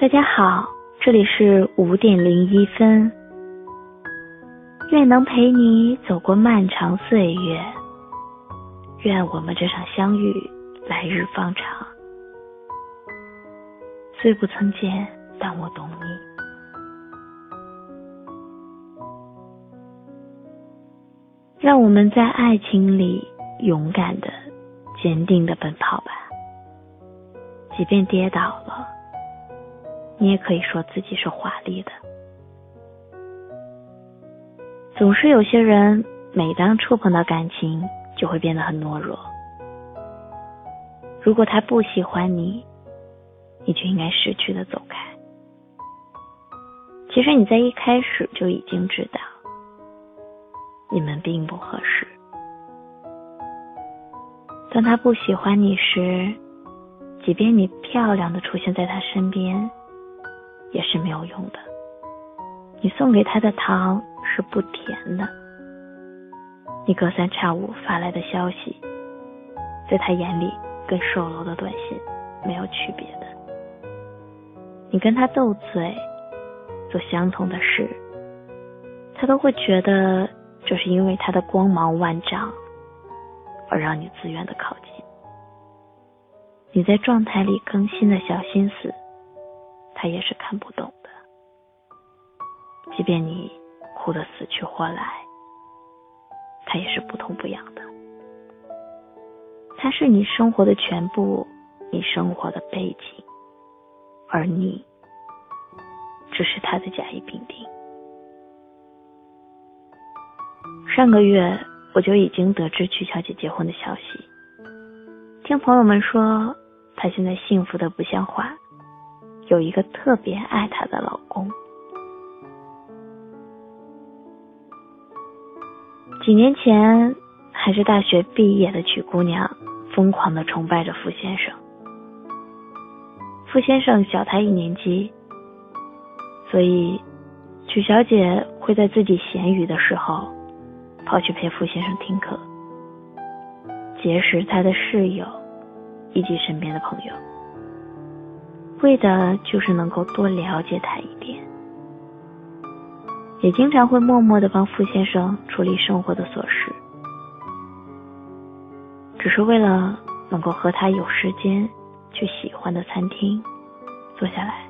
大家好，这里是五点零一分。愿能陪你走过漫长岁月，愿我们这场相遇来日方长。虽不曾见，但我懂你。让我们在爱情里勇敢的、坚定的奔跑吧。即便跌倒了，你也可以说自己是华丽的。总是有些人，每当触碰到感情，就会变得很懦弱。如果他不喜欢你，你就应该识趣的走开。其实你在一开始就已经知道，你们并不合适。当他不喜欢你时，即便你漂亮的出现在他身边，也是没有用的。你送给他的糖是不甜的，你隔三差五发来的消息，在他眼里跟售楼的短信没有区别的。你跟他斗嘴，做相同的事，他都会觉得这是因为他的光芒万丈，而让你自愿的靠近。你在状态里更新的小心思，他也是看不懂的。即便你哭得死去活来，他也是不痛不痒的。他是你生活的全部，你生活的背景，而你只是他的甲乙丙丁。上个月我就已经得知曲小姐结婚的消息，听朋友们说。她现在幸福的不像话，有一个特别爱她的老公。几年前还是大学毕业的曲姑娘，疯狂的崇拜着傅先生。傅先生小她一年级，所以曲小姐会在自己闲余的时候，跑去陪傅先生听课，结识他的室友。以及身边的朋友，为的就是能够多了解他一点，也经常会默默的帮傅先生处理生活的琐事，只是为了能够和他有时间去喜欢的餐厅坐下来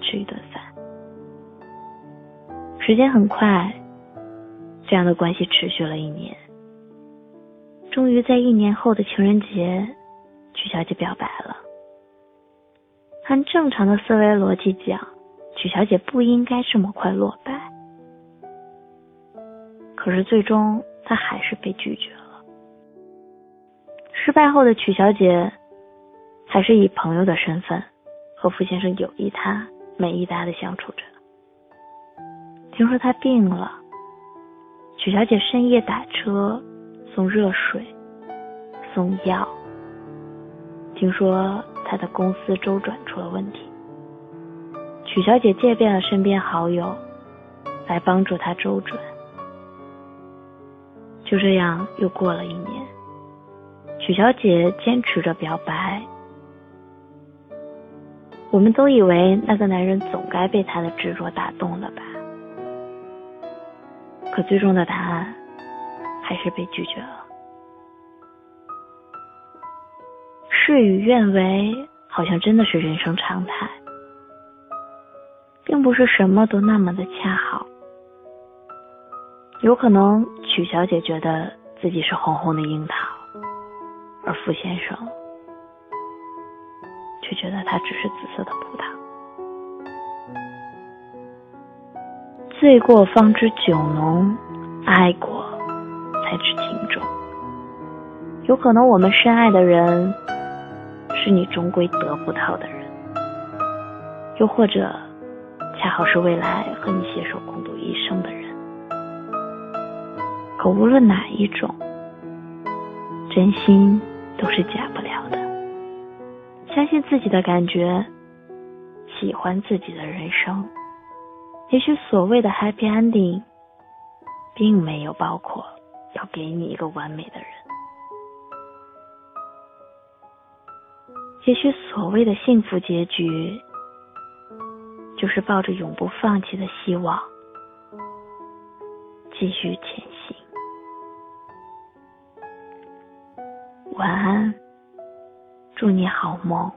吃一顿饭。时间很快，这样的关系持续了一年，终于在一年后的情人节。曲小姐表白了。按正常的思维逻辑讲，曲小姐不应该这么快落败。可是最终她还是被拒绝了。失败后的曲小姐，还是以朋友的身份和傅先生有一搭没一搭的相处着。听说他病了，曲小姐深夜打车送热水，送药。听说他的公司周转出了问题，曲小姐借遍了身边好友，来帮助他周转。就这样又过了一年，曲小姐坚持着表白。我们都以为那个男人总该被她的执着打动了吧，可最终的答案还是被拒绝了。事与愿违，好像真的是人生常态，并不是什么都那么的恰好。有可能曲小姐觉得自己是红红的樱桃，而傅先生却觉得他只是紫色的葡萄。醉过方知酒浓，爱过才知情重。有可能我们深爱的人。是你终归得不到的人，又或者，恰好是未来和你携手共度一生的人。可无论哪一种，真心都是假不了的。相信自己的感觉，喜欢自己的人生。也许所谓的 happy ending，并没有包括要给你一个完美的人。也许所谓的幸福结局，就是抱着永不放弃的希望，继续前行。晚安，祝你好梦。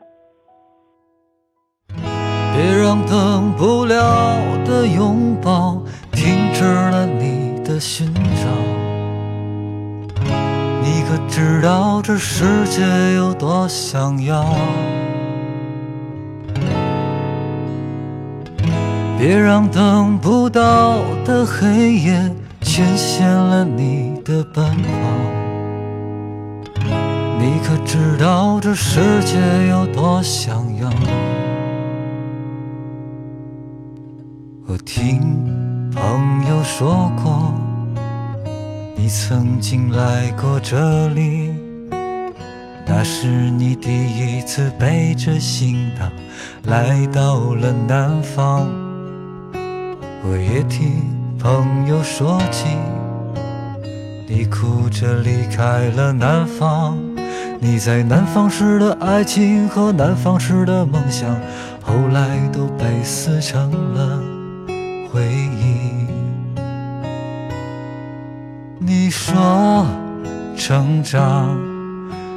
别让等不了的拥抱停止了你的寻可知道这世界有多想要？别让等不到的黑夜牵线了你的奔跑。你可知道这世界有多想要？我听朋友说过，你曾经来过这里，那是你第一次背着行囊来到了南方。我也听朋友说起，你哭着离开了南方。你在南方时的爱情和南方时的梦想，后来都被撕成了回忆。你说，成长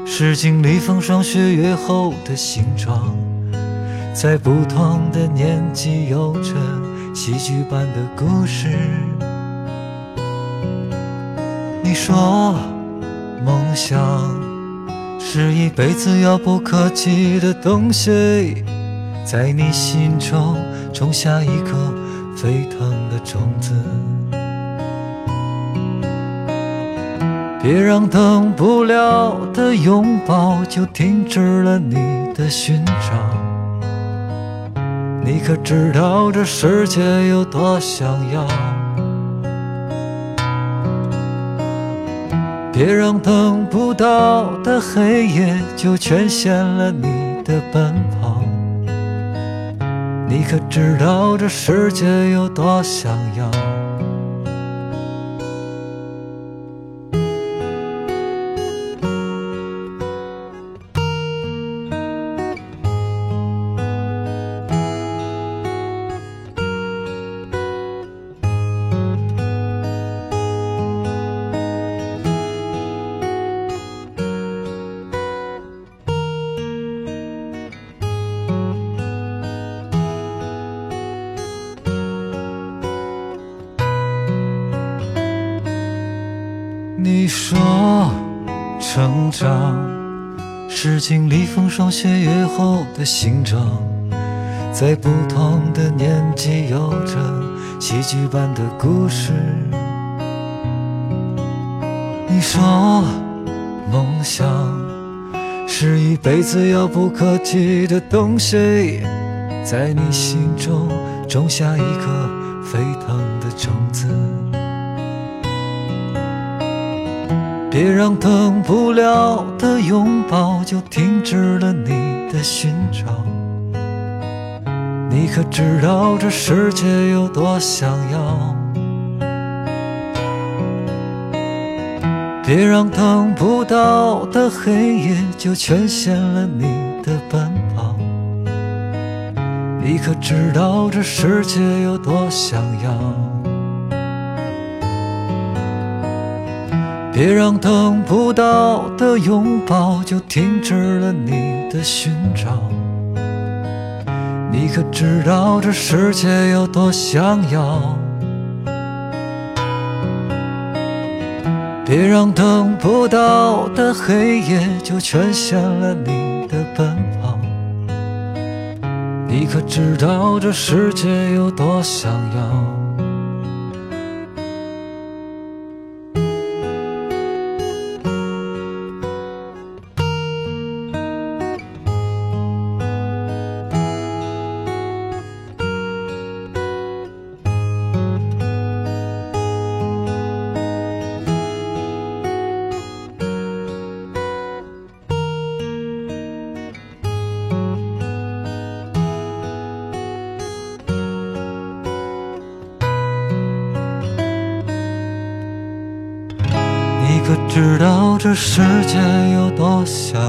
是经历风霜雪月后的形状，在不同的年纪有着。戏剧般的故事。你说，梦想是一辈子遥不可及的东西，在你心中种下一颗沸腾的种子。别让等不了的拥抱就停止了你的寻找。你可知道这世界有多想要？别让等不到的黑夜就全限了你的奔跑。你可知道这世界有多想要？你说，成长是经历风霜雪月后的形状，在不同的年纪有着戏剧般的故事。你说，梦想是一辈子遥不可及的东西，在你心中种下一颗沸腾的种子。别让等不了的拥抱就停止了你的寻找。你可知道这世界有多想要？别让等不到的黑夜就全限了你的奔跑。你可知道这世界有多想要？别让等不到的拥抱就停止了你的寻找。你可知道这世界有多想要？别让等不到的黑夜就全限了你的奔跑。你可知道这世界有多想要？知道这世界有多想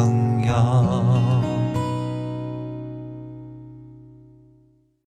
要？